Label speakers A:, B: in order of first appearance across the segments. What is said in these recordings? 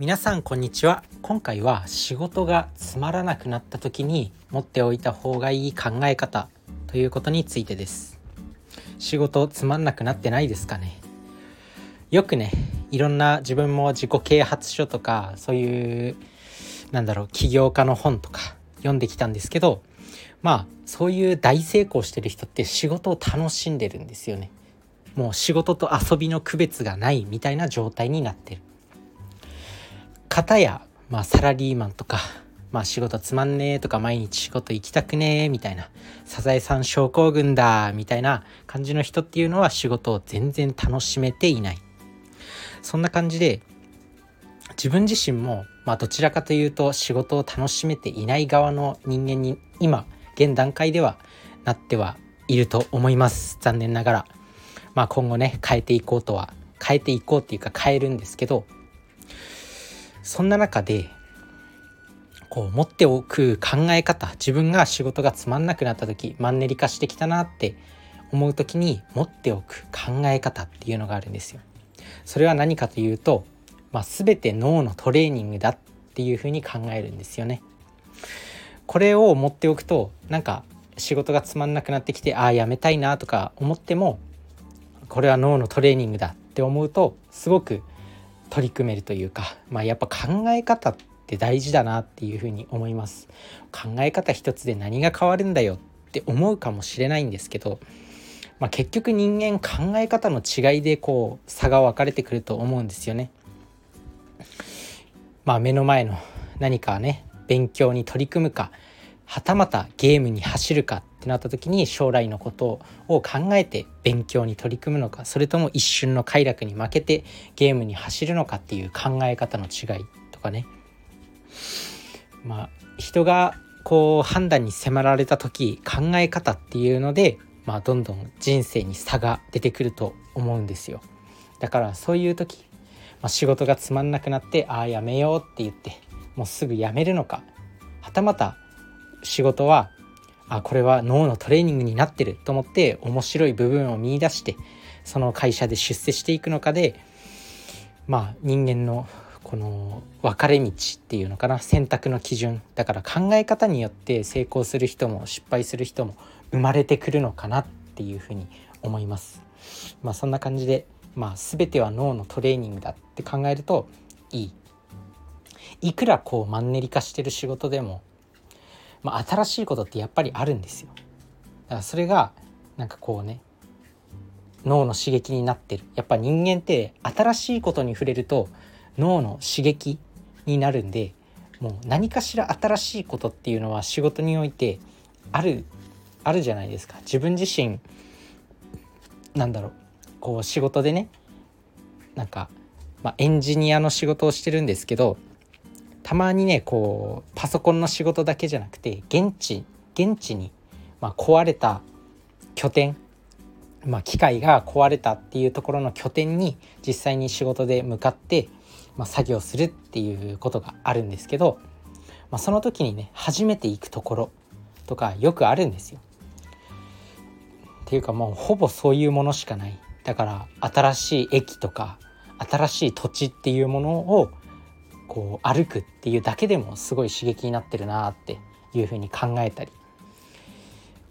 A: 皆さんこんにちは。今回は仕事がつまらなくなった時に持っておいた方がいい考え方ということについてです。仕事つまんなくなってないですかね。よくねいろんな自分も自己啓発書とかそういうなんだろう起業家の本とか読んできたんですけどまあそういう大成功してる人って仕事を楽しんでるんですよね。もう仕事と遊びの区別がないみたいな状態になってる。方や、まあ、サラリーマンとか、まあ、仕事つまんねえとか毎日仕事行きたくねえみたいなサザエさん症候群だみたいな感じの人っていうのは仕事を全然楽しめていないそんな感じで自分自身も、まあ、どちらかというと仕事を楽しめていない側の人間に今現段階ではなってはいると思います残念ながら。まあ、今後ね変えていこうとは変えていこうっていうか変えるんですけどそんな中でこう持っておく考え方自分が仕事がつまんなくなった時マンネリ化してきたなって思う時に持っておく考え方っていうのがあるんですよ。それは何かというと、まあ、全て脳のトレーニングだっていうふうに考えるんですよね。これを持っておくとなんか仕事がつまんなくなってきてああやめたいなとか思ってもこれは脳のトレーニングだって思うとすごく取り組めるというか、まあ、やっぱ考え方って大事だなっていうふうに思います考え方一つで何が変わるんだよって思うかもしれないんですけど、まあ、結局人間考え方の違いでこう差が分かれてくると思うんですよね。まあ、目の前の何かね勉強に取り組むかはたまたゲームに走るかってなった時に将来のことを考えて勉強に取り組むのかそれとも一瞬の快楽に負けてゲームに走るのかっていう考え方の違いとかね。まあ人がこう判断に迫られた時考え方っていうので、まあ、どんどん人生に差が出てくると思うんですよ。だからそういう時、まあ、仕事がつまんなくなってああやめようって言ってもうすぐやめるのかはたまた仕事はあこれは脳のトレーニングになってると思って面白い部分を見いだしてその会社で出世していくのかでまあ人間のこの分かれ道っていうのかな選択の基準だから考え方によって成功する人も失敗する人も生まれてくるのかなっていうふうに思います。まあそんな感じで、まあ、全ては脳のトレーニングだって考えるといい。いくらこうマンネリ化してる仕事でもまあ、新しいことってやっぱりあるんですよ。だからそれがなんかこうね脳の刺激になってる。やっぱ人間って新しいことに触れると脳の刺激になるんでもう何かしら新しいことっていうのは仕事においてあるあるじゃないですか。自分自身なんだろう。こう仕事でねなんか、まあ、エンジニアの仕事をしてるんですけどたまにねこうパソコンの仕事だけじゃなくて現地現地に、まあ、壊れた拠点、まあ、機械が壊れたっていうところの拠点に実際に仕事で向かって、まあ、作業するっていうことがあるんですけど、まあ、その時にね初めて行くところとかよくあるんですよ。っていうかもうほぼそういうものしかないだから新しい駅とか新しい土地っていうものをこう歩くっていうだけでもすごい刺激になってるなっていうふうに考えたり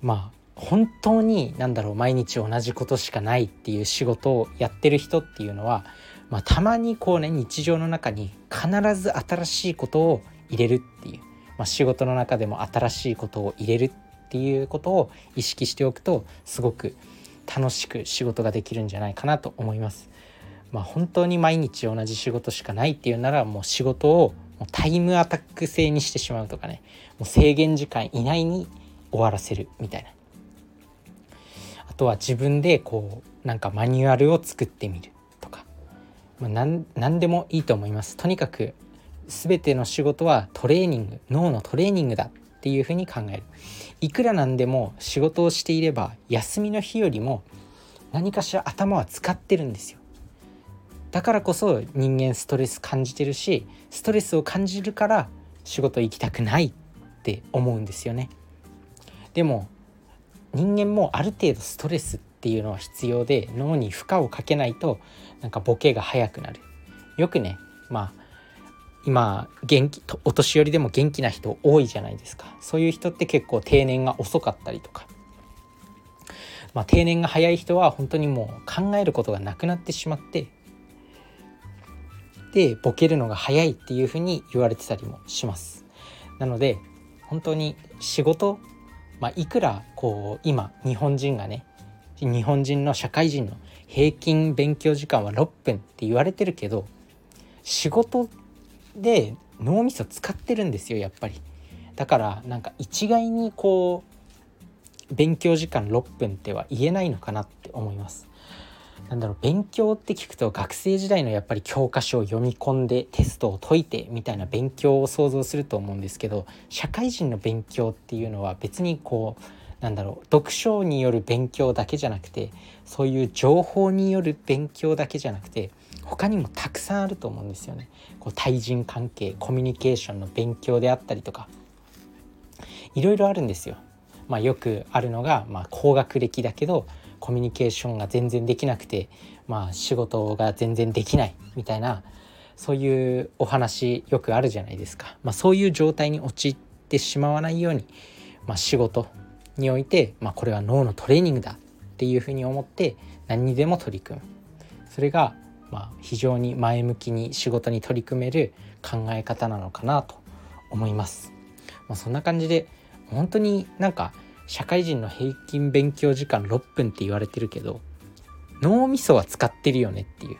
A: まあ本当に何だろう毎日同じことしかないっていう仕事をやってる人っていうのは、まあ、たまにこうね日常の中に必ず新しいことを入れるっていう、まあ、仕事の中でも新しいことを入れるっていうことを意識しておくとすごく楽しく仕事ができるんじゃないかなと思います。まあ、本当に毎日同じ仕事しかないっていうならもう仕事をタイムアタック制にしてしまうとかね。もう制限時間以内に終わらせるみたいな。あとは自分でこうなんかマニュアルを作ってみるとか、まあ、何何でもいいと思います。とにかく全ての仕事はトレーニング脳のトレーニングだっていうふうに考える。いくらなんでも仕事をしていれば休みの日よりも何かしら頭は使ってるんですよ。だからこそ人間ストレス感じてるしストレスを感じるから仕事行きたくないって思うんですよね。でも人間もある程度ストレスっていうのは必要で脳に負荷をかけないとなんかボケが早くなる。よくねまあ今元気お年寄りでも元気な人多いじゃないですか。そういう人って結構定年が遅かったりとか、まあ、定年が早い人は本当にもう考えることがなくなってしまってでボケるのが早いっていうふうに言われてたりもします。なので本当に仕事、まあ、いくらこう今日本人がね日本人の社会人の平均勉強時間は6分って言われてるけど仕事で脳みそ使ってるんですよやっぱり。だからなんか一概にこう勉強時間6分っては言えないのかなって思います。なんだろう勉強って聞くと学生時代のやっぱり教科書を読み込んでテストを解いてみたいな勉強を想像すると思うんですけど社会人の勉強っていうのは別にこうなんだろう読書による勉強だけじゃなくてそういう情報による勉強だけじゃなくて他にもたくさんあると思うんですよね。こう対人関係コミュニケーションの勉強であったりとかいろいろあるんですよ。まあ、よくあるのが、まあ、高学歴だけどコミュニケーションが全然できなくて、まあ、仕事が全然できないみたいなそういうお話よくあるじゃないですか。まあ、そういう状態に陥ってしまわないように、まあ、仕事において、まあ、これは脳のトレーニングだっていうふうに思って何にでも取り組むそれがまあ非常に前向きに仕事に取り組める考え方なのかなと思います。まあ、そんな感じで本当になんか社会人の平均勉強時間6分って言われてるけど脳みそは使ってるよねっていう。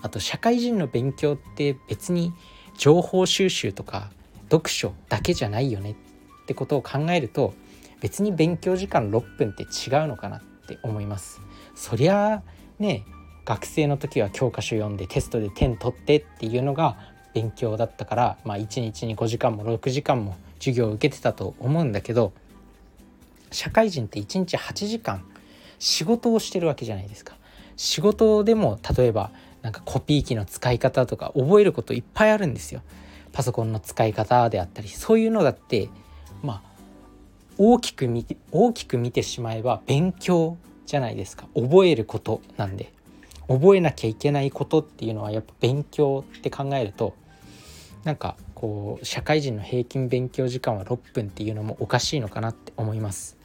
A: あと社会人の勉強って別に情報収集とか読書だけじゃないよねってことを考えると別に勉強時間6分って違うのかなって思います。そりゃあね学生の時は教科書読んでテストで点取ってっていうのが勉強だったから、まあ、1日に5時間も6時間も授業を受けてたと思うんだけど社会人って1日8時間仕事をしてるわけじゃないですか。仕事でも例えばなんかコピー機の使い方とか覚えることいっぱいあるんですよ。パソコンの使い方であったりそういうのだってまあ大きく見て大きく見てしまえば勉強じゃないですか覚えることなんで覚えなきゃいけないことっていうのはやっぱ勉強って考えるとなんかこう社会人の平均勉強時間は6分っていうのもおかしいのかなって思います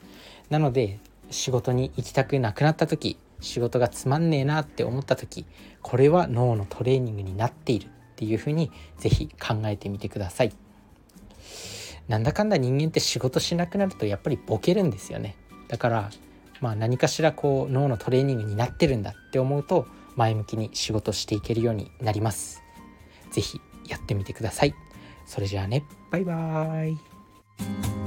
A: なので仕事に行きたくなくなった時仕事がつまんねえなって思った時これは脳のトレーニングになっているっていうふうに是非考えてみてください。なんだかんだ人間って仕事しなくなるとやっぱりボケるんですよね。だからまあ何かしらこう脳のトレーニングになってるんだって思うと前向きに仕事していけるようになります。是非やってみてください。それじゃあね。バイバーイ。